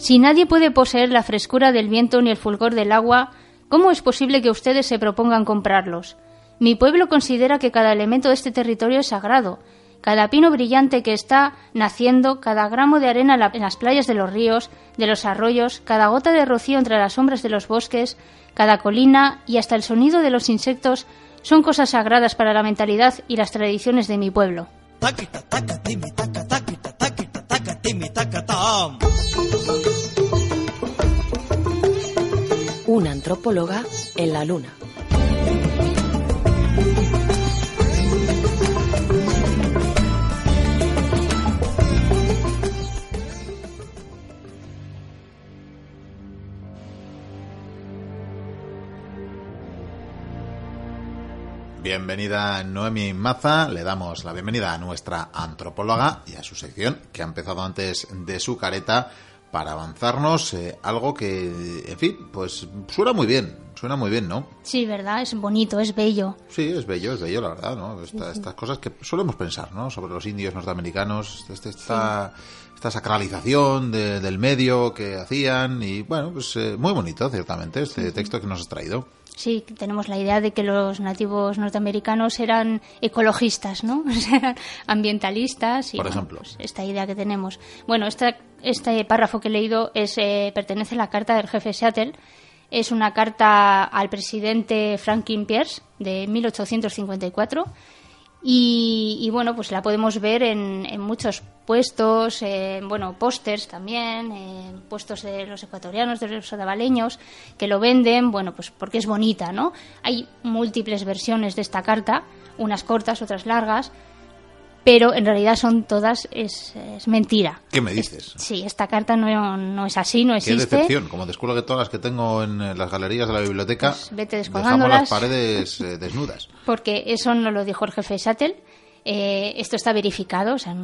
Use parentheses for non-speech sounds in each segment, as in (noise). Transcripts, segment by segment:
Si nadie puede poseer la frescura del viento ni el fulgor del agua, ¿cómo es posible que ustedes se propongan comprarlos? Mi pueblo considera que cada elemento de este territorio es sagrado. Cada pino brillante que está naciendo, cada gramo de arena en las playas de los ríos, de los arroyos, cada gota de rocío entre las sombras de los bosques, cada colina y hasta el sonido de los insectos son cosas sagradas para la mentalidad y las tradiciones de mi pueblo. Una antropóloga en la luna. Bienvenida Noemi Maza, le damos la bienvenida a nuestra antropóloga y a su sección que ha empezado antes de su careta para avanzarnos eh, algo que, en fin, pues suena muy bien, suena muy bien, ¿no? Sí, ¿verdad? Es bonito, es bello. Sí, es bello, es bello, la verdad, ¿no? Estas cosas que solemos pensar, ¿no? Sobre los indios norteamericanos, este, esta, esta sacralización del medio que hacían y, bueno, pues eh, muy bonito, ciertamente, este texto que nos has traído. Sí, tenemos la idea de que los nativos norteamericanos eran ecologistas, ¿no? (laughs) ambientalistas. Y, Por ejemplo. Pues, esta idea que tenemos. Bueno, esta, este párrafo que he leído es, eh, pertenece a la carta del jefe Seattle. Es una carta al presidente Franklin Pierce de 1854 y, bueno, pues la podemos ver en, muchos puestos, en, bueno, pósters también, en puestos de los ecuatorianos, de los odavaleños, que lo venden, bueno, pues porque es bonita, ¿no? Hay múltiples versiones de esta carta, unas cortas, otras largas, pero en realidad son todas, es, mentira. ¿Qué me dices? sí, esta carta no, no, es así, no existe. Qué decepción, como descuelo que todas las que tengo en eh, las galerías de la biblioteca, pues vete dejamos las paredes eh, desnudas. (laughs) Porque eso no lo dijo el jefe Sattel. Eh, esto está verificado, o sea,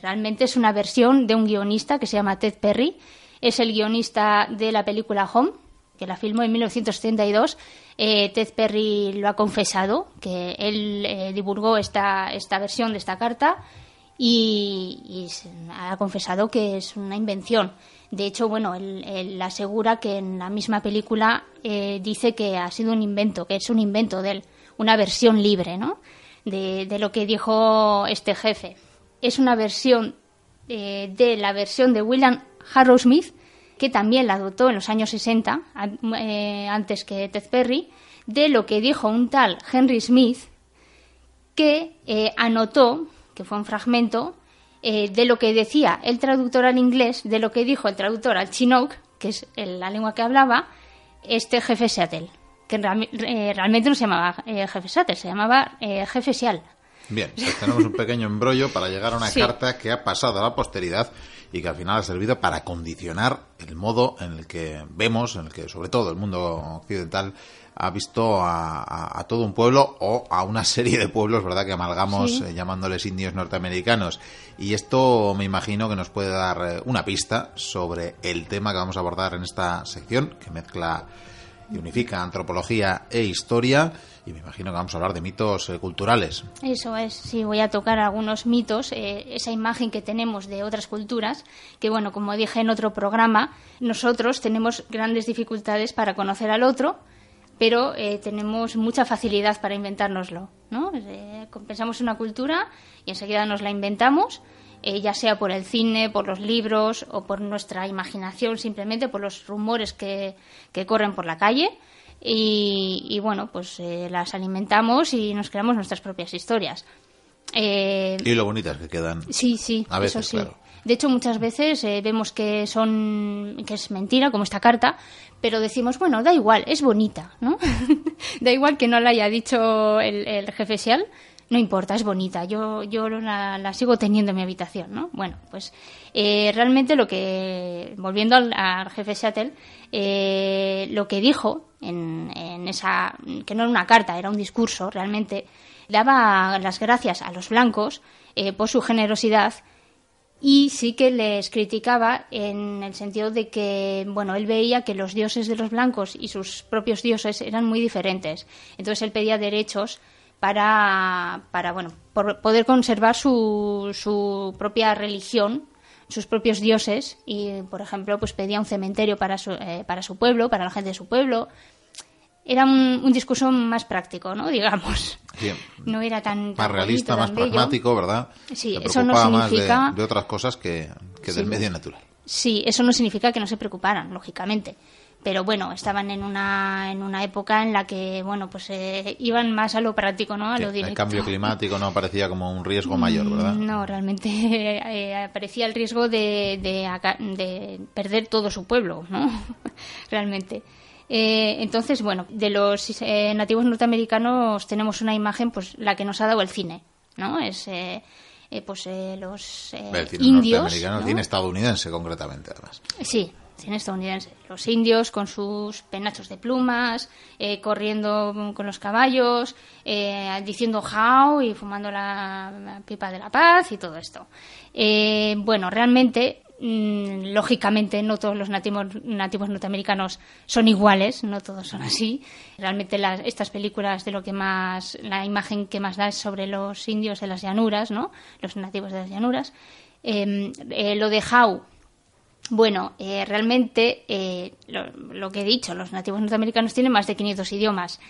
realmente es una versión de un guionista que se llama Ted Perry. Es el guionista de la película Home, que la filmó en 1972 eh, Ted Perry lo ha confesado, que él eh, divulgó esta, esta versión de esta carta y, ha confesado que es una invención. De hecho, bueno, él, asegura que en la misma película eh, dice que ha sido un invento, que es un invento de él, una versión libre, ¿no? De, de lo que dijo este jefe. Es una versión de la versión de William Harrow-Smith, que también la adoptó en los años 60, eh, antes que Ted Perry, de lo que dijo un tal Henry Smith, que eh, anotó, que fue un fragmento, eh, de lo que decía el traductor al inglés, de lo que dijo el traductor al chinook, que es la lengua que hablaba, este jefe Seattle, que realmente no se llamaba jefe Seattle, se llamaba jefe Sial. Bien, pues tenemos un pequeño embrollo para llegar a una carta que ha pasado a la posteridad y que al final ha servido para condicionar el modo en el que vemos, en el que sobre todo el mundo occidental ha visto a, todo un pueblo o a una serie de pueblos, ¿verdad?, que amalgamos eh, llamándoles indios norteamericanos. Y esto me imagino que nos puede dar eh, una pista sobre el tema que vamos a abordar en esta sección, que mezcla y unifica antropología e historia y me imagino que vamos a hablar de mitos eh, culturales. Eso es, sí, voy a tocar algunos mitos, eh, esa imagen que tenemos de otras culturas, que bueno, como dije en otro programa, nosotros tenemos grandes dificultades para conocer al otro, pero eh, tenemos mucha facilidad para inventárnoslo, ¿no? pensamos una cultura y enseguida nos la inventamos, ya sea por el cine, por los libros o por nuestra imaginación, simplemente por los rumores que, que corren por la calle y, bueno, pues eh, las alimentamos y nos creamos nuestras propias historias. Eh, y lo bonitas que quedan. Sí, sí, a veces, sí. De hecho, muchas veces eh, vemos que son que es mentira, como esta carta, pero decimos, bueno, da igual, es bonita, ¿no? (laughs) da igual que no la haya dicho el, el jefe Sial, no importa, es bonita, yo, yo la, sigo teniendo en mi habitación, ¿no? Bueno, pues realmente lo que, volviendo al, al jefe Seattle, lo que dijo en, esa, que no era una carta, era un discurso, realmente daba las gracias a los blancos eh, por su generosidad y sí que les criticaba en el sentido de que, bueno, él veía que los dioses de los blancos y sus propios dioses eran muy diferentes. Entonces él pedía derechos para, para bueno, por poder conservar su, su propia religión sus propios dioses y, por ejemplo, pues pedía un cementerio para su, eh, para su pueblo, para la gente de su pueblo. Era un, discurso más práctico, ¿no? (laughs) Digamos. No era tan... más realista, más pragmático, ¿verdad? Sí, eso no significa... Más de, otras cosas que, que del medio natural. Sí, eso no significa que no se preocuparan, lógicamente pero bueno, estaban en una, en una época en la que, bueno, pues eh, iban más a lo práctico, ¿no? A lo directo. El cambio climático no aparecía como un riesgo mayor, ¿verdad? No, realmente (laughs) eh, aparecía el riesgo de, de, perder todo su pueblo, ¿no? (laughs) realmente. Eh, entonces, bueno, de los nativos norteamericanos tenemos una imagen, pues la que nos ha dado el cine, ¿no? Es pues los el cine indios, el cine estadounidense concretamente, además. Sí, estadounidense. Los indios con sus penachos de plumas, eh, corriendo con los caballos, eh, diciendo how y fumando la, pipa de la paz y todo esto. Eh, bueno, realmente, mm, lógicamente, no todos los nativos, nativos norteamericanos son iguales, no todos son así. Realmente estas películas de lo que más, la imagen que más da es sobre los indios de las llanuras, ¿no? Los nativos de las llanuras. lo de how bueno, eh, realmente eh, lo, que he dicho, los nativos norteamericanos tienen más de 500 idiomas.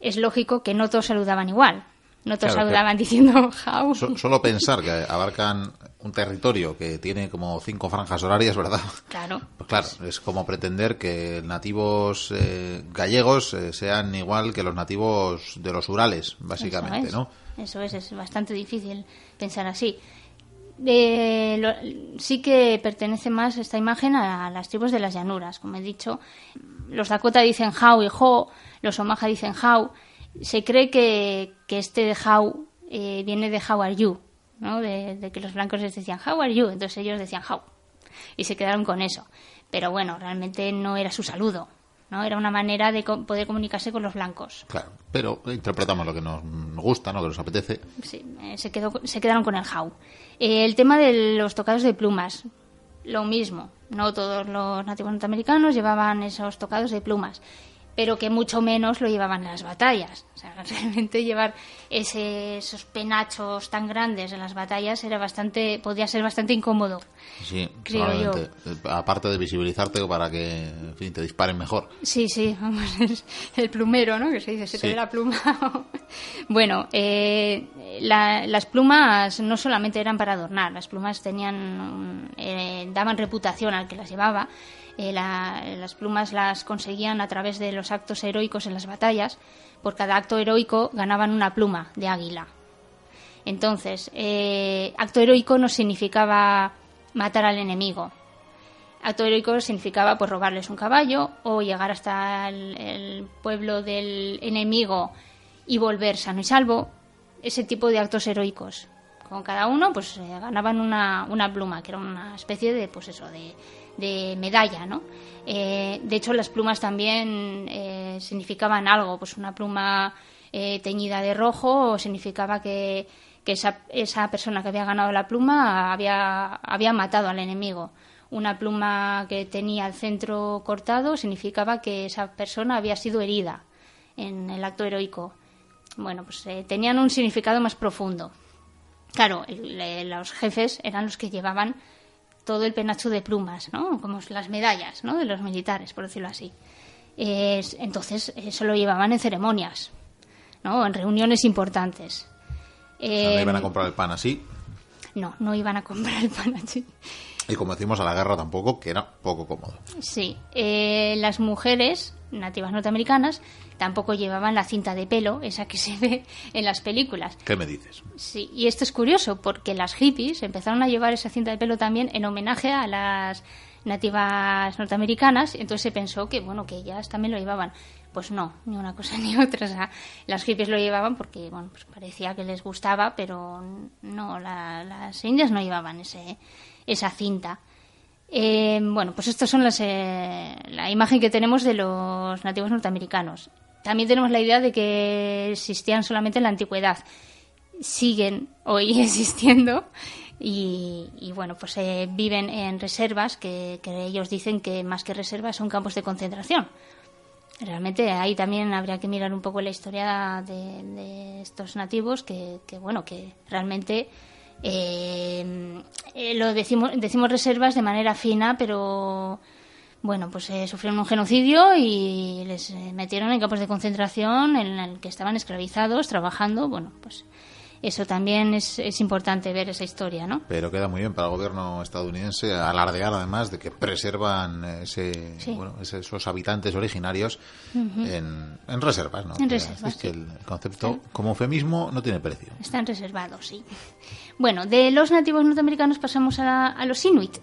Es lógico que no todos saludaban igual. No todos saludaban (laughs) diciendo how. solo pensar que abarcan un territorio que tiene como cinco franjas horarias, ¿verdad? Claro. Pues claro, es como pretender que nativos eh, gallegos sean igual que los nativos de los Urales, básicamente, ¿no? Eso es, es bastante difícil pensar así sí que pertenece más esta imagen a las tribus de las llanuras. Como he dicho, los Dakota dicen how y ho, los Omaha dicen how. Se cree que, este de how eh, viene de how are you, ¿no? De, que los blancos les decían how are you, entonces ellos decían how. Y se quedaron con eso. Pero bueno, realmente no era su saludo. ¿no? Era una manera de poder comunicarse con los blancos. Claro, pero interpretamos lo que nos gusta, ¿no? Que nos apetece. Sí, eh, se, quedó, se quedaron con el how. Eh, el tema de los tocados de plumas, lo mismo. No todos los nativos norteamericanos llevaban esos tocados de plumas pero que mucho menos lo llevaban en las batallas. O sea, (laughs) realmente llevar esos penachos tan grandes en las batallas era bastante, podía ser bastante incómodo. Sí, creo Aparte de visibilizarte para que te disparen mejor. Sí, sí, (laughs) vamos, es el plumero, ¿no? Que se dice, se te ve la pluma. (laughs) bueno, eh, las plumas no solamente eran para adornar, las plumas tenían, eh, daban reputación al que las llevaba eh, las plumas las conseguían a través de los actos heroicos en las batallas. Por cada acto heroico ganaban una pluma de águila. Entonces, eh, acto heroico no significaba matar al enemigo. Acto heroico significaba pues robarles un caballo o llegar hasta el, pueblo del enemigo y volver sano y salvo. Ese tipo de actos heroicos. Con cada uno, pues eh, ganaban una, una pluma, que era una especie de, pues eso, de, de medalla, ¿no? Eh, de hecho, las plumas también eh, significaban algo, pues una pluma eh, teñida de rojo significaba que, esa, esa, persona que había ganado la pluma había, había matado al enemigo. Una pluma que tenía el centro cortado significaba que esa persona había sido herida en el acto heroico. Bueno, pues tenían un significado más profundo. Claro, los jefes eran los que llevaban todo el penacho de plumas, ¿no? Como las medallas, ¿no? De los militares, por decirlo así. entonces, eso lo llevaban en ceremonias, ¿no? En reuniones importantes. ¿No iban a em, comprar el pan así? No, no iban a comprar el pan así. Y como decimos, a la guerra tampoco, que era poco cómodo. Sí. Eh, las mujeres nativas norteamericanas tampoco llevaban la cinta de pelo, esa que (laughs) se ve en las películas. ¿Qué me dices? Sí, y esto es curioso porque las hippies empezaron a llevar esa cinta de pelo también en homenaje a las nativas norteamericanas, entonces se pensó que bueno, que ellas también lo llevaban. Pues no, ni una cosa ni (laughs) otra. las hippies lo llevaban porque bueno, pues parecía que les gustaba, pero no, las indias no llevaban ese, esa cinta. Eh, bueno, pues estas son las, eh, la imagen que tenemos de los nativos norteamericanos. También tenemos la idea de que existían solamente en la antigüedad. Siguen hoy (laughs) existiendo y, bueno, pues eh, viven en reservas que, ellos dicen que más que reservas son campos de concentración. Realmente ahí también habría que mirar un poco la historia de, estos nativos que, bueno, que realmente Eh, eh, lo decimos, decimos reservas de manera fina, pero bueno, pues eh, sufrieron un genocidio y les metieron en campos de concentración en el que estaban esclavizados, trabajando, bueno, pues eso también es, es, importante ver esa historia, ¿no? Pero queda muy bien para el gobierno estadounidense alardear además de que preservan ese, bueno, esos habitantes originarios en, en, reservas, ¿no? En reservas. Es que el concepto como eufemismo no tiene precio. Están reservados, sí. Bueno, de los nativos norteamericanos pasamos a, a los inuit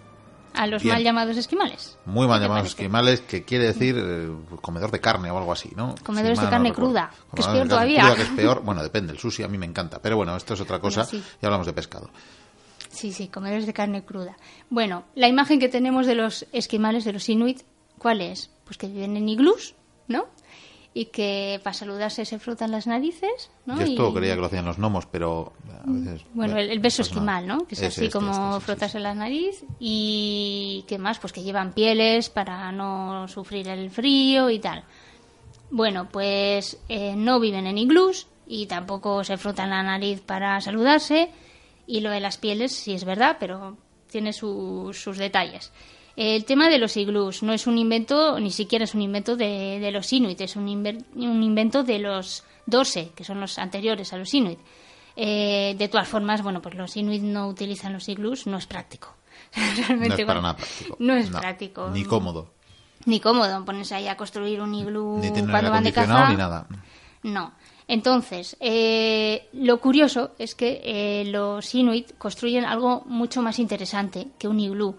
a los Bien. mal llamados esquimales. Muy mal ¿Qué te llamados parece? esquimales, que quiere decir eh, comedor de carne o algo así, ¿no? Comedores Si de carne cruda, que es peor todavía. cruda, que es peor. Bueno, depende, el sushi a mí me encanta, pero bueno, esto es otra cosa sí. y hablamos de pescado. Sí, sí, comedores de carne cruda. Bueno, la imagen que tenemos de los esquimales, de los inuit, ¿cuál es? Pues que viven en iglús, ¿no? Y que para saludarse se frotan las narices, ¿no? Yo esto Y- creía que lo hacían los gnomos, pero a veces... Bueno, el, el beso pues esquimal, ¿no? Que es así este, como este, sí, frotarse la nariz. Y ¿qué más? Pues que llevan pieles para no sufrir el frío y tal. Bueno, pues eh, no viven en iglús y tampoco se frotan la nariz para saludarse. Y lo de las pieles sí es verdad, pero tiene su- sus detalles. El tema de los iglús no es un invento, ni siquiera es un invento de, de los inuit, es un, inver- un invento de los dorse, que son los anteriores a los inuit. Eh, de todas formas, bueno, pues los inuit no utilizan los iglús, no es práctico. (laughs) No Realmente, es para bueno, nada práctico. No es práctico. Ni cómodo. Ni cómodo ponerse ahí a construir un iglú Ni tener cuando van de caza. ni nada. No. Entonces, eh, lo curioso es que eh, los inuit construyen algo mucho más interesante que un iglú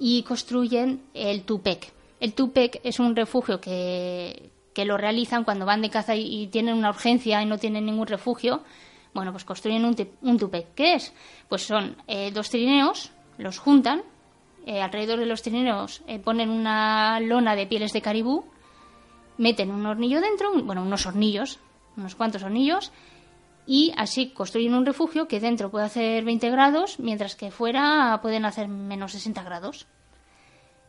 y construyen el tupek. El tupek es un refugio que, que lo realizan cuando van de caza y, tienen una urgencia y no tienen ningún refugio. Bueno, pues construyen un, un tupek. ¿Qué es? Pues son eh, dos trineos, los juntan, eh, alrededor de los trineos eh, ponen una lona de pieles de caribú, meten un hornillo dentro, bueno, unos hornillos, unos cuantos hornillos, y así construyen un refugio que dentro puede hacer 20 grados, mientras que fuera pueden hacer menos 60 grados.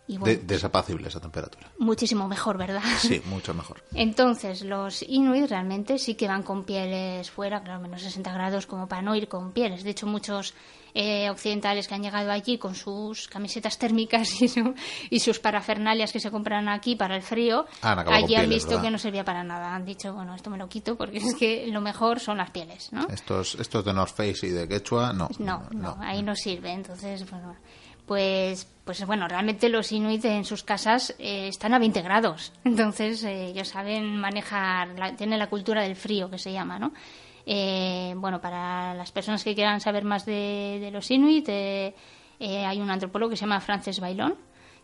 Y De, bueno, desapacible esa temperatura. muchísimo mejor, ¿verdad? Sí, mucho mejor. (laughs) Entonces, los inuit realmente sí que van con pieles fuera, claro, menos 60 grados, como para no ir con pieles. De hecho, muchos eh, occidentales que han llegado allí con sus camisetas térmicas (laughs) y, su- y sus parafernalias que se compran aquí para el frío, Han acabado allí han visto ¿verdad? que no servía para nada. Han dicho, bueno, esto me lo quito porque es que lo mejor son las pieles, ¿no? Estos, estos de North Face y de Quechua, no. No, no, ahí no sirve. Entonces, bueno, pues, pues bueno, realmente los inuit en sus casas eh, están a 20 grados. (laughs) Entonces, eh, ellos saben manejar, la- tienen la cultura del frío que se llama, ¿no? Eh, bueno, para las personas que quieran saber más de, de los inuit, eh, eh, hay un antropólogo que se llama Frances Bailón,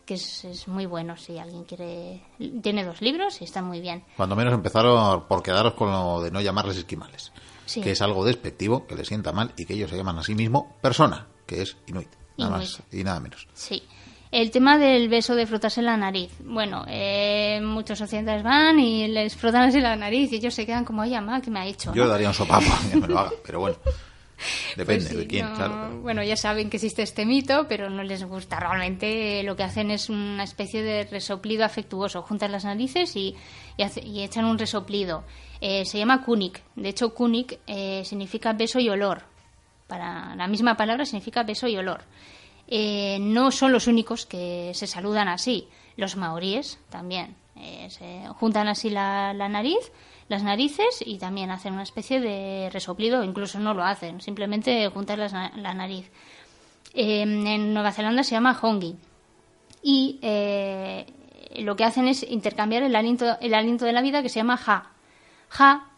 que es, es muy bueno si alguien quiere. Tiene dos libros y están muy bien. Cuando menos empezaron por quedaros con lo de no llamarles esquimales. Sí. Que es algo despectivo, que les sienta mal y que ellos se llaman a sí mismo persona, que es inuit. Nada más y nada menos. Sí. El tema del beso de frotarse la nariz. Bueno, eh, muchos occidentales van y les frotan así la nariz y ellos se quedan como, oye, mamá, ¿qué me ha hecho? Yo no?". daría un sopapo a (laughs) que me lo haga, pero bueno. (laughs) Depende Pues sí, de quién, no- claro. Bueno, ya saben que existe este mito, pero no les gusta. Realmente lo que hacen es una especie de resoplido afectuoso. Juntan las narices y, y, hace- y echan un resoplido. Eh, se llama kunik. De hecho, kunik eh, significa beso y olor. Para la misma palabra significa beso y olor. Eh, no son los únicos que se saludan así. Los maoríes también. Eh, se juntan así la, nariz, las narices y también hacen una especie de resoplido, incluso no lo hacen, simplemente juntan la nariz. Eh, en Nueva Zelanda se llama hongi y eh, lo que hacen es intercambiar el aliento, el aliento de la vida que se llama ja. Ja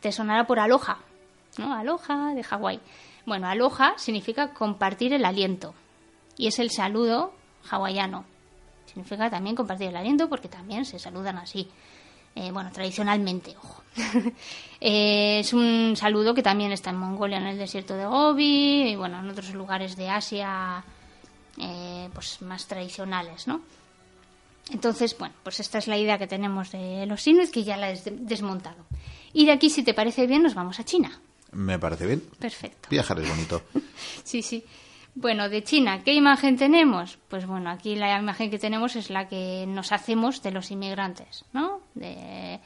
te sonará por aloha, ¿no? Aloha de Hawái. Bueno, aloha significa compartir el aliento y es el saludo hawaiano. Significa también compartir el aliento porque también se saludan así. Eh, bueno, tradicionalmente, ojo. (laughs) Eh, es un saludo que también está en Mongolia, en el desierto de Gobi, y bueno, en otros lugares de Asia, eh, pues más tradicionales, ¿no? Entonces, bueno, pues esta es la idea que tenemos de los inuit, que ya la he des- desmontado. Y de aquí, si te parece bien, nos vamos a China. Me parece bien. Perfecto. Viajar es bonito. (laughs) Sí, sí. Bueno, de China, ¿qué imagen tenemos? Pues bueno, aquí la imagen que tenemos es la que nos hacemos de los inmigrantes, ¿no? De,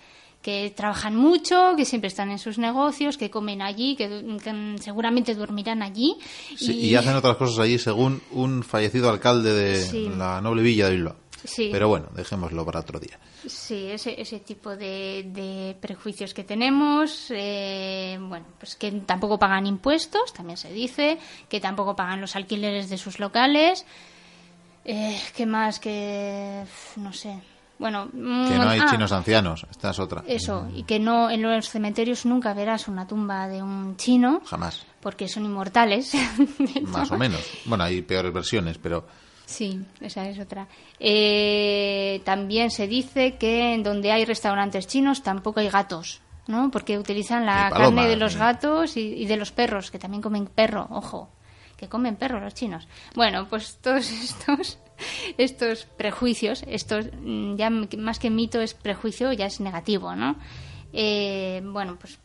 que trabajan mucho, que siempre están en sus negocios, que comen allí, que, seguramente dormirán allí. y... hacen otras cosas allí según un fallecido alcalde de la noble villa de Bilbao. Pero bueno, dejémoslo para otro día. Sí, ese, ese tipo de, prejuicios que tenemos, eh, bueno, pues que tampoco pagan impuestos, también se dice, que tampoco pagan los alquileres de sus locales. Eh, ¿Qué más? Que, no sé, bueno, que no hay mm, ah, chinos ancianos, esta es otra. Eso, y que no en los cementerios nunca verás una tumba de un chino. Jamás. Porque son inmortales. (laughs) Más o menos. Bueno, hay peores versiones, pero. Sí, esa es otra. Eh, también se dice que en donde hay restaurantes chinos tampoco hay gatos, ¿no? Porque utilizan la carne de los gatos y, de los perros, que también comen perro, ojo, que comen perro los chinos. Bueno, pues todos (laughs) estos estos prejuicios, estos mm, ya más que mito es prejuicio, ya es negativo, ¿no? Eh, bueno, pues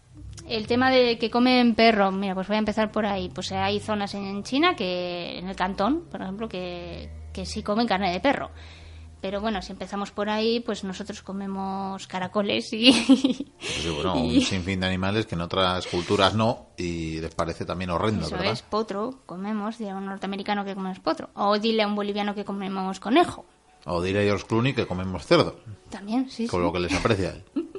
el tema de que comen perro, mira, pues voy a empezar por ahí. Pues hay zonas en China que, en el Cantón, por ejemplo, que, que sí comen carne de perro. Pero bueno, si empezamos por ahí, pues nosotros comemos caracoles y... Pues bueno, un (laughs) sinfín de animales que en otras culturas no y les parece también horrendo, Eso ¿verdad? es, potro, comemos, dile a un norteamericano que comemos potro. O dile a un boliviano que comemos conejo. O dile a George Clooney que comemos cerdo. También, sí, Con lo que les aprecia él. (laughs)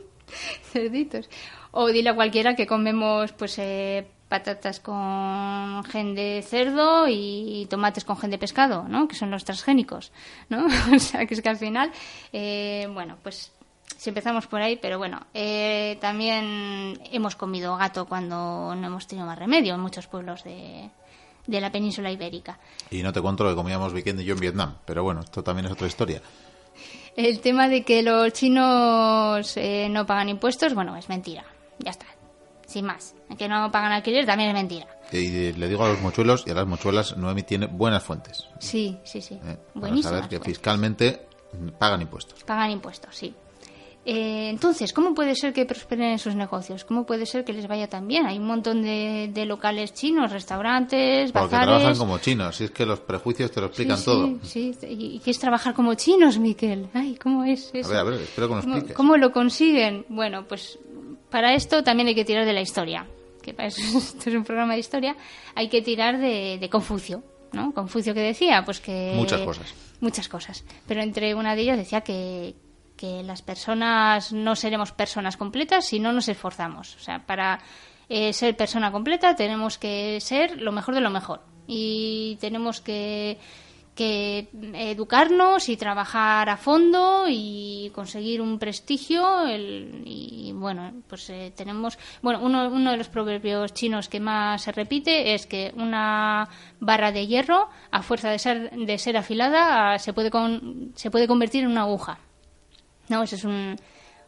Cerditos. O dile a cualquiera que comemos, pues... Eh, patatas con gen de cerdo y tomates con gen de pescado, ¿no? Que son los transgénicos, ¿no? (laughs) o sea, que es que al final, eh, bueno, pues si empezamos por ahí, pero bueno, eh, también hemos comido gato cuando no hemos tenido más remedio en muchos pueblos de, de la península ibérica. Y no te cuento que comíamos weekend yo en Vietnam, pero bueno, esto también es otra historia. El tema de que los chinos eh, no pagan impuestos, bueno, es mentira. Ya está sin más. Que no pagan alquiler también es mentira. Y le digo a los mochuelos y a las mochuelas, Noemi tiene buenas fuentes. Sí, sí, sí. Eh, para saber que fiscalmente pagan impuestos. Pagan impuestos, sí. Eh, entonces, ¿cómo puede ser que prosperen en sus negocios? ¿Cómo puede ser que les vaya tan bien? Hay un montón de, locales chinos, restaurantes, Porque trabajan como chinos, si es que los prejuicios te lo explican todo. Sí, ¿Y qué es trabajar como chinos, Miquel? Ay, ¿cómo es eso? A ver, a ver, espero que nos expliques. ¿Cómo lo consiguen? Bueno, pues para esto también hay que tirar de la historia, que para eso (laughs) esto es un programa de historia, hay que tirar de, Confucio, ¿no? Confucio que decía, pues que... Muchas cosas. Muchas cosas. Pero entre una de ellas decía que, que las personas no seremos personas completas si no nos esforzamos. O sea, para eh, ser persona completa tenemos que ser lo mejor de lo mejor. Y tenemos que que educarnos y trabajar a fondo y conseguir un prestigio y bueno pues eh, tenemos bueno uno, uno de los proverbios chinos que más se repite es que una barra de hierro a fuerza de ser de ser afilada se puede se puede convertir en una aguja no ese es un,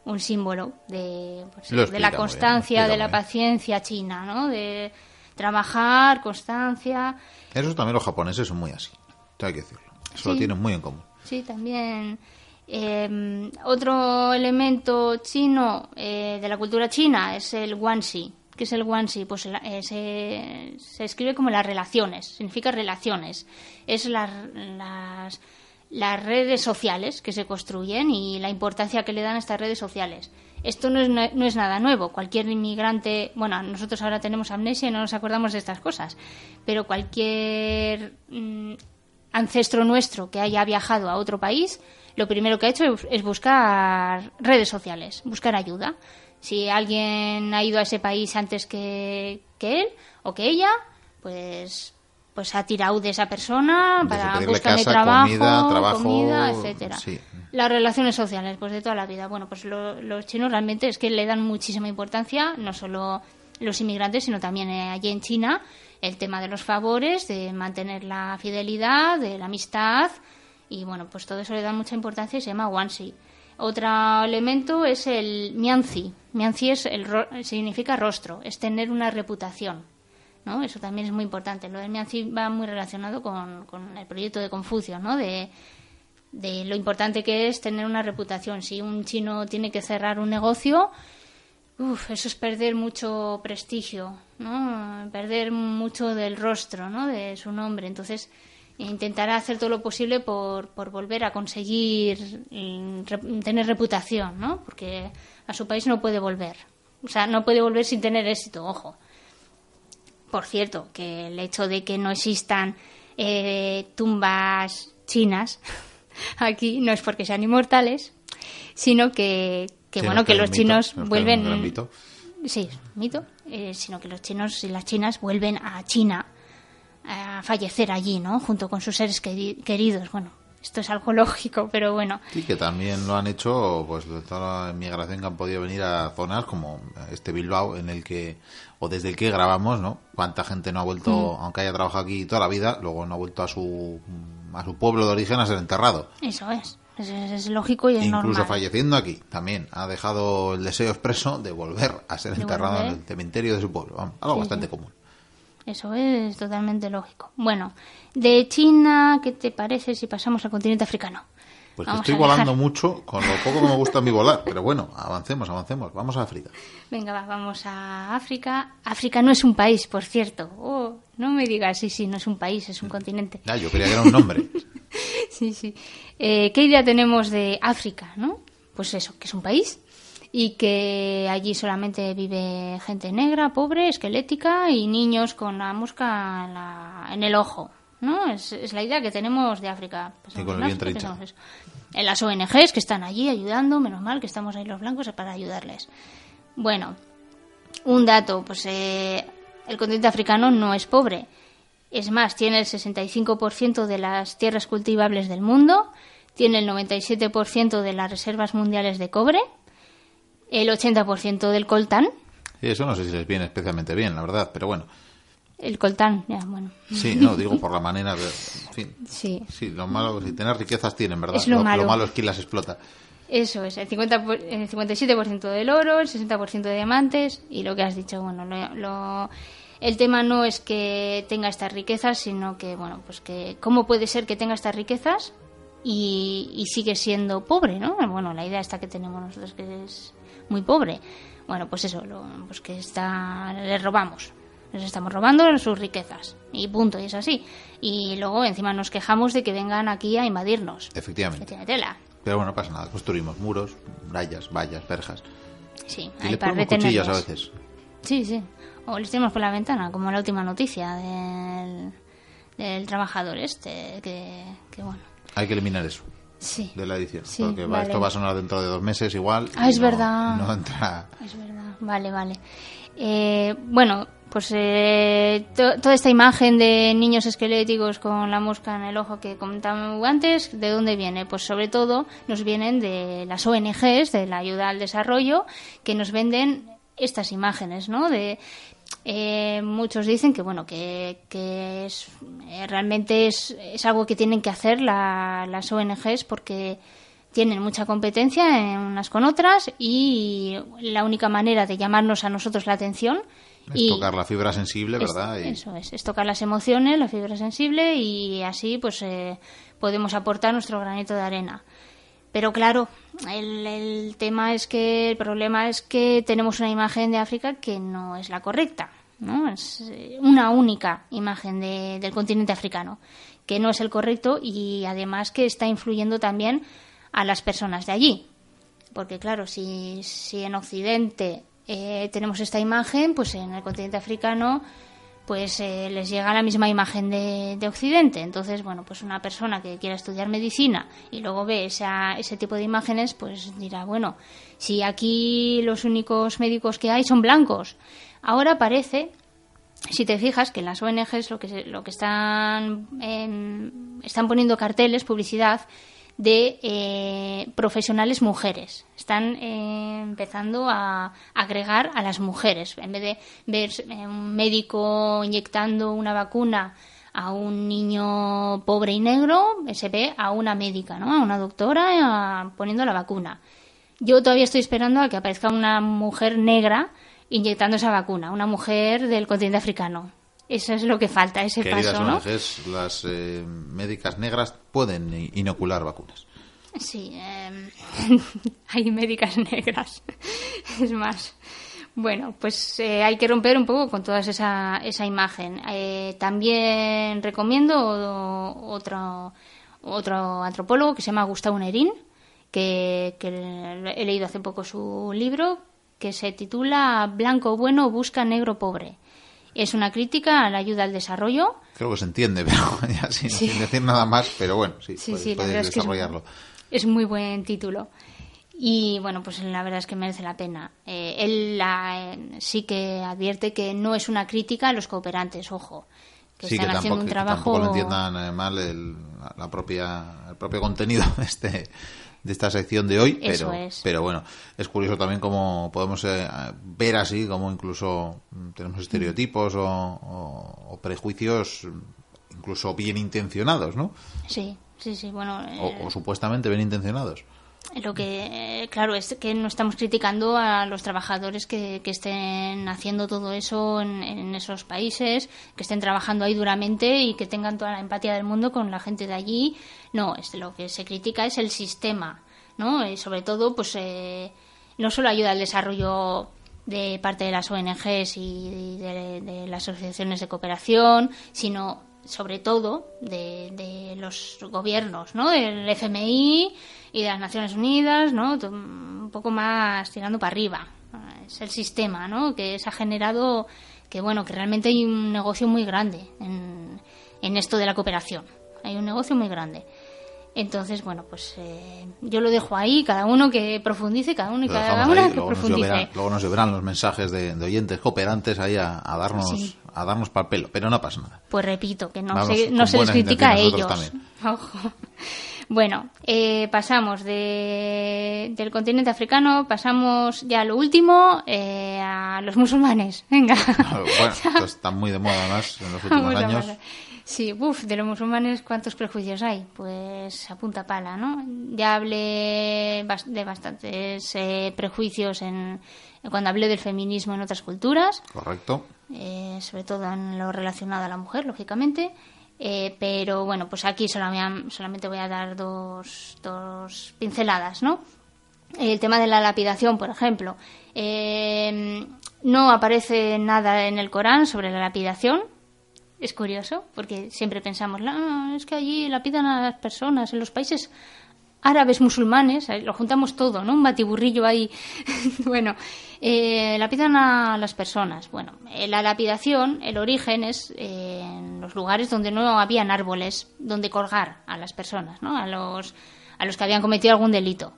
un símbolo de, pues, de la constancia de la paciencia china no de trabajar constancia. Eso también los japoneses son muy así hay que decirlo. Eso lo tienen muy en común. Sí, también. Eh, otro elemento chino eh, de la cultura china es el guanxi. ¿Qué es el guanxi? Pues eh, se, se, escribe como las relaciones, significa relaciones. Es las, las, las, redes sociales que se construyen y la importancia que le dan a estas redes sociales. Esto no es, no es nada nuevo. Cualquier inmigrante, bueno, nosotros ahora tenemos amnesia y no nos acordamos de estas cosas, pero cualquier mm, ancestro nuestro que haya viajado a otro país, lo primero que ha hecho es buscar redes sociales, buscar ayuda. Si alguien ha ido a ese país antes que, él o que ella, pues pues ha tirado de esa persona para buscarme trabajo, comida, etcétera. Las relaciones sociales, pues de toda la vida. Bueno, pues los chinos realmente es que le dan muchísima importancia, no solo los inmigrantes, sino también eh, allí en China, el tema de los favores, de mantener la fidelidad, de la amistad y bueno, pues todo eso le da mucha importancia y se llama Wansi. Otro elemento es el mianzi. Mianzi es el significa rostro, es tener una reputación. ¿no? Eso también es muy importante. Lo del mianzi va muy relacionado con, con el proyecto de Confucio, ¿no? de, de lo importante que es tener una reputación. Si un chino tiene que cerrar un negocio, Uf, eso es perder mucho prestigio, ¿no? Perder mucho del rostro, ¿no? De su nombre. Entonces, intentará hacer todo lo posible por, por volver a conseguir mm, tener reputación, ¿no? Porque a su país no puede volver. O sea, no puede volver sin tener éxito, ojo. Por cierto, que el hecho de que no existan eh, tumbas chinas (laughs) aquí no es porque sean inmortales, sino que, que bueno, que los chinos vuelven... Sí, mito, eh, sino que los chinos y las chinas vuelven a China a fallecer allí, ¿no? Junto con sus seres queridos. Bueno, esto es algo (laughs) lógico, pero bueno. Sí, que también lo han hecho, pues, de toda la inmigración que han podido venir a zonas como este Bilbao, en el que, o desde el que grabamos, ¿no? Cuánta gente no ha vuelto, mm. aunque haya trabajado aquí toda la vida, luego no ha vuelto a su, a su pueblo de origen a ser enterrado. Eso es. Es, lógico y es Incluso normal. falleciendo aquí, también ha dejado el deseo expreso de volver a ser enterrado en el cementerio de su pueblo. algo bastante común. Eso es totalmente lógico. Bueno, de China, ¿qué te parece si pasamos al continente africano? Pues estoy volando mucho, con lo poco que me gusta a mí volar, pero bueno, avancemos, avancemos. Vamos a África. (laughs) Venga, vamos a África. África no es un país, por cierto. Oh, no me digas, sí, sí, no es un país, es un continente. Ya, yo quería que era un nombre. (laughs) (laughs) sí, sí. Eh, ¿Qué idea tenemos de África, no? Pues eso, que es un país y que allí solamente vive gente negra, pobre, esquelética y niños con la mosca en, el ojo. ¿no? Es, la idea que tenemos de África. con el En las ONGs que están allí ayudando, menos mal que estamos ahí los blancos para ayudarles. Bueno, un dato, pues eh, el continente africano no es pobre. Es más, tiene el 65% de las tierras cultivables del mundo, tiene el 97% de las reservas mundiales de cobre, el 80% del coltán. Sí, eso no sé si les viene especialmente bien, la verdad, pero bueno. El coltán, ya, bueno. Sí, no, digo por la manera de... En fin, sí. Sí, lo malo, si tener riquezas tienen, ¿verdad? Es lo, malo. lo, malo. es que las explota. Eso es, el, 50, el 57% del oro, el 60% de diamantes y lo que has dicho, bueno, lo, el tema no es que tenga estas riquezas, sino que, bueno, pues que cómo puede ser que tenga estas riquezas y, y sigue siendo pobre, ¿no? Bueno, la idea esta que tenemos nosotros que es muy pobre. Bueno, pues eso, pues que está, les robamos, les estamos robando sus riquezas y punto, y es así. Y luego encima nos quejamos de que vengan aquí a invadirnos. Efectivamente. tiene tela. Pero bueno, no pasa nada, construimos muros, rayas, vallas, verjas. Sí, y hay para cuchillas a veces. Sí, sí. O les tenemos por la ventana, como la última noticia del, del trabajor este, que, que bueno. Hay que eliminar eso de la edición. porque esto va a sonar dentro de dos meses igual. Ah, es verdad. No entra. Es verdad. Vale, vale. Eh, bueno, pues eh, toda esta imagen de niños esqueléticos con la mosca en el ojo que comentábamos antes, ¿de dónde viene? Pues sobre todo nos vienen de las ONGs, de la ayuda al desarrollo, que nos venden estas imágenes, ¿no? De eh, muchos dicen que bueno que, es, eh, realmente es, es, algo que tienen que hacer las ONGs porque tienen mucha competencia en unas con otras y la única manera de llamarnos a nosotros la atención es tocar la fibra sensible, ¿verdad? Eso es, es tocar las emociones, la fibra sensible y así pues eh, podemos aportar nuestro granito de arena. Pero claro, el, tema es que el problema es que tenemos una imagen de África que no es la correcta, ¿no? Es eh, una única imagen del continente africano que no es el correcto y además que está influyendo también a las personas de allí. Porque claro, si, si en Occidente eh, tenemos esta imagen, pues en el continente africano pues eh, les llega la misma imagen de, Occidente. Entonces, bueno, pues una persona que quiera estudiar medicina y luego ve ese tipo de imágenes, pues dirá, bueno, si aquí los únicos médicos que hay son blancos. Ahora parece, si te fijas, que las ONGs lo que, lo que están, están poniendo carteles, publicidad, de eh, profesionales mujeres. Están eh, empezando a agregar a las mujeres. En vez de ver eh, un médico inyectando una vacuna a un niño pobre y negro, se ve a una médica, ¿no? a una doctora poniendo la vacuna. Yo todavía estoy esperando a que aparezca una mujer negra inyectando esa vacuna, una mujer del continente africano. Eso es lo que falta, ese paso, ¿no? las eh, médicas negras pueden inocular vacunas. Sí, em, (laughs) hay médicas negras. (laughs) Es más, Bueno, pues eh, hay que romper un poco con toda esa, esa imagen. Eh, también recomiendo otro, otro antropólogo que se llama Gustavo Nerín, que, que he leído hace poco su libro, que se titula Blanco bueno busca negro pobre. Es una crítica a la ayuda al desarrollo. Creo que se entiende, (laughs) pero ya sin, decir nada más, pero bueno, sí, sí, desarrollarlo. es, muy buen título. Y bueno, pues la verdad es que merece la pena. Eh, él eh, sí que advierte que no es una crítica a los cooperantes, ojo. Que están haciendo un trabajo. Que tampoco lo entiendan eh, mal el, la propia, el propio contenido (laughs) de, este, de esta sección de hoy. pero, pero bueno, es curioso también cómo podemos ver así, como incluso mm, tenemos estereotipos o, prejuicios incluso bien intencionados, ¿no? Sí, sí, sí, bueno. o supuestamente bien intencionados lo que, claro, es que no estamos criticando a los trabajadores que, estén haciendo todo eso en, esos países, que estén trabajando ahí duramente y que tengan toda la empatía del mundo con la gente de allí. No, es, lo que se critica es el sistema, ¿no? Y sobre todo, pues, eh, no solo ayuda al desarrollo de parte de las ONGs y de las asociaciones de cooperación, sino sobre todo de, de los gobiernos, ¿no? Del FMI y de las Naciones Unidas, ¿no? Un poco más tirando para arriba. Es el sistema, ¿no? Que se ha generado que, bueno, que realmente hay un negocio muy grande en, en esto de la cooperación. Hay un negocio muy grande. Entonces, bueno, pues eh, yo lo dejo ahí, cada uno que profundice, cada uno y cada una que profundice. luego nos llevarán los mensajes de, oyentes cooperantes ahí a, darnos a darnos para pelo, pero no pasa nada. Pues repito, que no, se, no se les critica a ellos. (laughs) Bueno, eh, pasamos de, del continente africano, pasamos ya a lo último, eh, a los musulmanes. Venga. (laughs) bueno, (laughs) esto está muy de moda más en los últimos años. Sí, uff, de los musulmanes, ¿cuántos prejuicios hay? Pues a punta pala, ¿no? Ya hablé de bastantes eh, prejuicios en, cuando hablé del feminismo en otras culturas. Correcto. Eh, sobre todo en lo relacionado a la mujer, lógicamente. Eh, pero bueno, pues aquí solamente voy a dar dos, dos pinceladas, ¿no? El tema de la lapidación, por ejemplo. no aparece nada en el Corán sobre la lapidación, es curioso, porque siempre pensamos, ah, es que allí lapidan a las personas, en los países árabes musulmanes, lo juntamos todo, ¿no? Un batiburrillo ahí. (laughs) bueno, eh, lapidan a las personas. Bueno, eh, la lapidación, el origen es eh, en los lugares donde no habían árboles donde colgar a las personas, ¿no? A los, a los que habían cometido algún delito.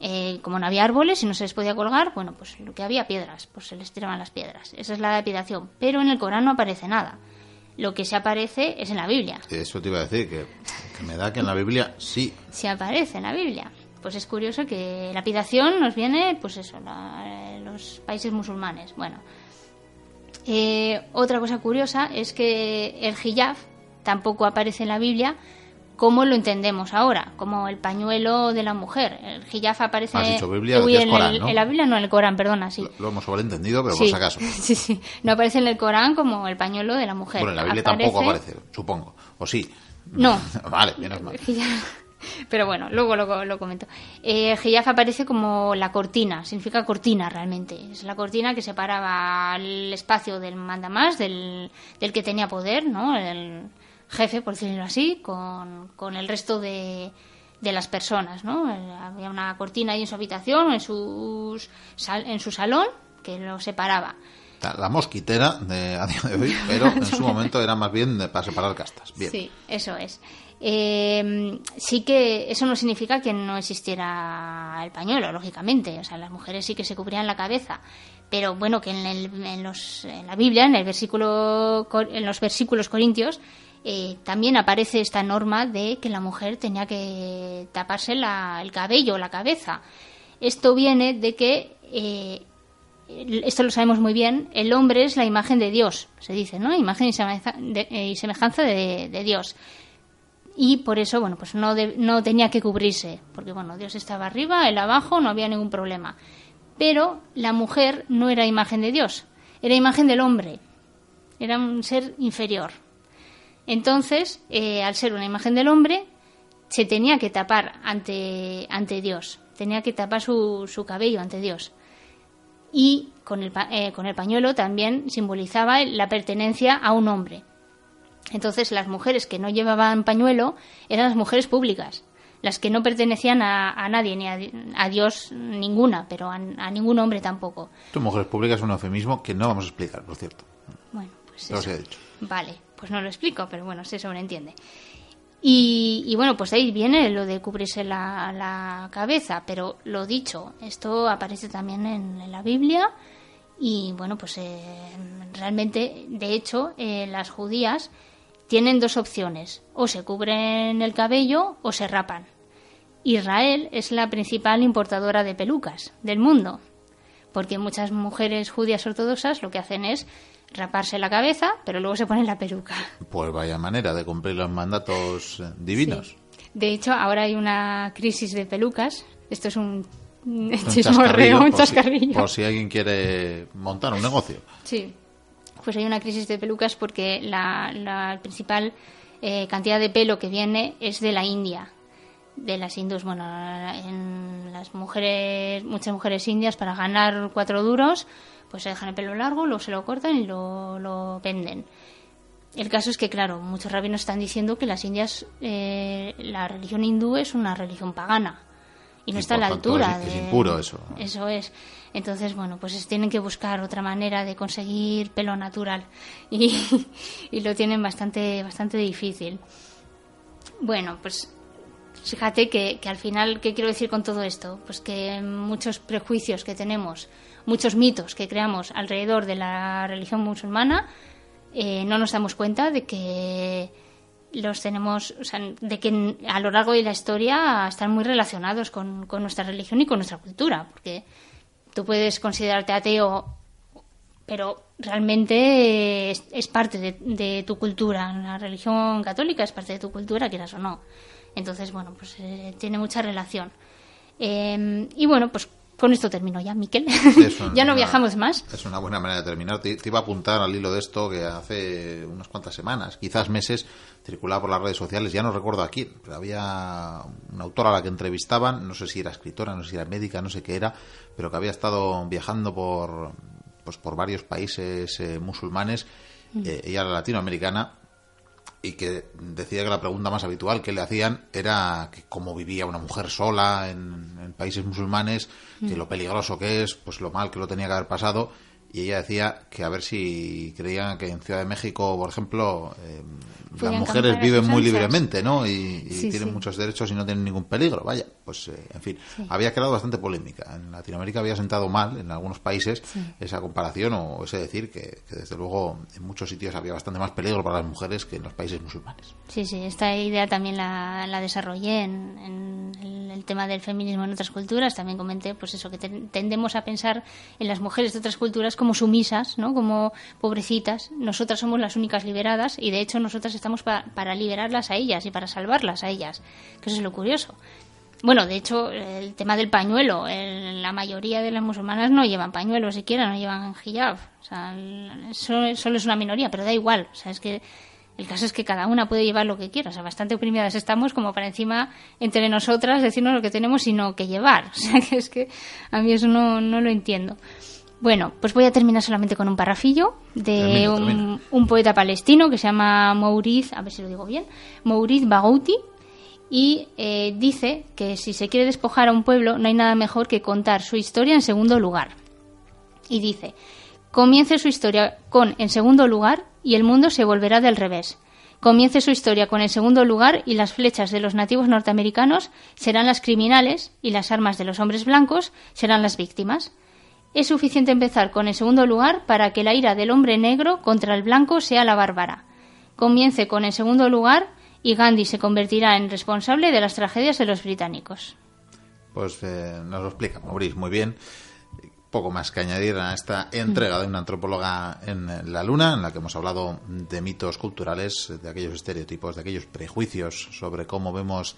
Eh, como no había árboles y no se les podía colgar, bueno, pues lo que había piedras, pues se les tiraban las piedras. Esa es la lapidación. Pero en el Corán no aparece nada lo que se aparece es en la Biblia. Eso te iba a decir, que, me da que en la Biblia sí. Se aparece en la Biblia. Pues es curioso que la lapidación nos viene, pues eso, los países musulmanes. Bueno, eh, otra cosa curiosa es que el hijab tampoco aparece en la Biblia, como lo entendemos ahora, como el pañuelo de la mujer. El hijab aparece Biblia, en, ¿no? en, la Biblia, no en el Corán, perdona, sí. Lo, hemos sobreentendido, pero por si acaso. (laughs) Sí, sí, no aparece en el Corán como el pañuelo de la mujer. Bueno, en la Biblia tampoco aparece, supongo, o sí. No. (laughs) vale, menos mal. Pero bueno, luego lo, lo comento. Eh, hijab aparece como la cortina, significa cortina realmente. Es la cortina que separaba el espacio del mandamás, del, del que tenía poder, ¿no? El, jefe, por decirlo así, con, con el resto de, de las personas, ¿no? Había una cortina ahí en su habitación, en, sus, en su salón, que lo separaba. La mosquitera de, a día de hoy, pero en su momento era más bien para separar castas. Bien. Sí, eso es. Eh, sí que eso no significa que no existiera el pañuelo, lógicamente. O sea, las mujeres sí que se cubrían la cabeza. Pero bueno, que en, el, en, los, en la Biblia, en, el versículo, en los versículos corintios, eh, también aparece esta norma de que la mujer tenía que taparse el cabello, la cabeza. Esto viene de que, eh, esto lo sabemos muy bien, el hombre es la imagen de Dios, se dice, ¿no? Imagen y eh, semejanza de, Dios. Y por eso, bueno, pues no, no tenía que cubrirse, porque, bueno, Dios estaba arriba, él abajo, no había ningún problema. Pero la mujer no era imagen de Dios, era imagen del hombre, era un ser inferior. Entonces, eh, al ser una imagen del hombre, se tenía que tapar ante, ante Dios, tenía que tapar su, su cabello ante Dios. Y con el, eh, con el pañuelo también simbolizaba la pertenencia a un hombre. Entonces las mujeres que no llevaban pañuelo eran las mujeres públicas, las que no pertenecían a, nadie, ni a, Dios ninguna, pero a, ningún hombre tampoco. Tu mujeres públicas es un eufemismo que no vamos a explicar, por cierto. Bueno, pues eso. Vale, pues no lo explico, pero bueno, se sobreentiende. Y, y, bueno, pues ahí viene lo de cubrirse la, cabeza, pero lo dicho, esto aparece también en, la Biblia y bueno, pues eh, realmente, de hecho, eh, las judías tienen dos opciones, o se cubren el cabello o se rapan. Israel es la principal importadora de pelucas del mundo, porque muchas mujeres judías ortodoxas lo que hacen es raparse la cabeza, pero luego se ponen la peluca. Pues vaya manera de cumplir los mandatos eh, divinos. De hecho, ahora hay una crisis de pelucas. Esto es un, un (laughs) chismorreo, un chascarrillo. por si alguien quiere montar un negocio. Sí, pues hay una crisis de pelucas porque la, principal eh, cantidad de pelo que viene es de la India, de las hindus. Bueno, en las mujeres, muchas mujeres indias para ganar cuatro duros pues se dejan el pelo largo, luego se lo cortan y lo, lo venden. El caso es que, claro, muchos rabinos están diciendo que las indias, eh, la religión hindú es una religión pagana y no está a la altura. Es, impuro eso. Eso es. Entonces, bueno, pues tienen que buscar otra manera de conseguir pelo natural (laughs) y, y lo tienen bastante, bastante difícil. Bueno, pues fíjate que, que, al final, ¿qué quiero decir con todo esto? Pues que muchos prejuicios que tenemos muchos mitos que creamos alrededor de la religión musulmana, eh, no nos damos cuenta de que los tenemos, o sea, de que a lo largo de la historia están muy relacionados con, nuestra religión y con nuestra cultura, porque tú puedes considerarte ateo, pero realmente es, parte de, tu cultura. La religión católica es parte de tu cultura, quieras o no. Entonces, bueno, pues eh, tiene mucha relación. Eh, y bueno, pues con esto termino ya, Miquel. (laughs) ya no viajamos más. Es una buena manera de terminar. Te, iba a apuntar al hilo de esto que hace unas cuantas semanas, quizás meses, circulaba por las redes sociales, ya no recuerdo aquí, pero había una autora a la que entrevistaban, no sé si era escritora, no sé si era médica, no sé qué era, pero que había estado viajando por, pues, por varios países eh, musulmanes. Mm. Eh, ella era latinoamericana y que decía que la pregunta más habitual que le hacían era que cómo vivía una mujer sola en, en países musulmanes, que mm. lo peligroso que es, pues lo mal que lo tenía que haber pasado y ella decía que a ver si creían que en Ciudad de México, por ejemplo, eh, las mujeres viven muy libremente, ¿no? Y, tienen muchos derechos y no tienen ningún peligro. Vaya, pues, eh, en fin, había creado bastante polémica. En Latinoamérica había sentado mal, en algunos países, esa comparación o ese decir que, desde luego, en muchos sitios había bastante más peligro para las mujeres que en los países musulmanes. Sí, sí, esta idea también la, la desarrollé en, en, el tema del feminismo en otras culturas. También comenté, pues eso, que tendemos a pensar en las mujeres de otras culturas como sumisas, ¿no? Como pobrecitas. Nosotras somos las únicas liberadas y de hecho nosotras estamos para liberarlas a ellas y para salvarlas a ellas, que eso es lo curioso. Bueno, de hecho, el tema del pañuelo, la mayoría de las musulmanas no llevan pañuelo siquiera, no llevan hijab. O sea, solo, solo es una minoría, pero da igual. O sea, es que el caso es que cada una puede llevar lo que quiera. O sea, bastante oprimidas estamos como para encima, entre nosotras, decirnos lo que tenemos y no que llevar. (laughs) O sea, que es que a mí eso no, no lo entiendo. Bueno, pues voy a terminar solamente con un parrafillo de un, poeta palestino que se llama Mauriz, a ver si lo digo bien, Mauriz Bagouti, y eh, dice que si se quiere despojar a un pueblo no hay nada mejor que contar su historia en segundo lugar. Y dice, comience su historia con en segundo lugar y el mundo se volverá del revés. Comience su historia con el segundo lugar y las flechas de los nativos norteamericanos serán las criminales y las armas de los hombres blancos serán las víctimas. Es suficiente empezar con el segundo lugar para que la ira del hombre negro contra el blanco sea la bárbara. Comience con el segundo lugar y Gandhi se convertirá en responsable de las tragedias de los británicos. Pues eh, nos lo explica Maurice muy bien. Poco más que añadir a esta entrega de una antropóloga en la Luna, en la que hemos hablado de mitos culturales, de aquellos estereotipos, de aquellos prejuicios sobre cómo vemos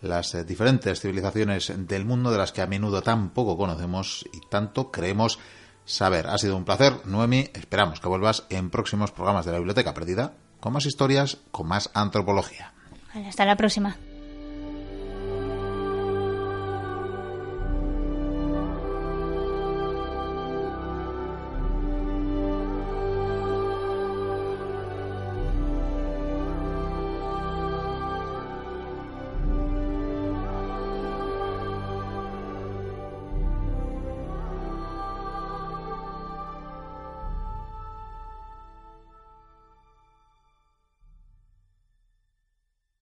las eh, diferentes civilizaciones del mundo de las que a menudo tan poco conocemos y tanto creemos saber. Ha sido un placer, Noemi. Esperamos que vuelvas en próximos programas de la Biblioteca Perdida con más historias, con más antropología. hasta la próxima.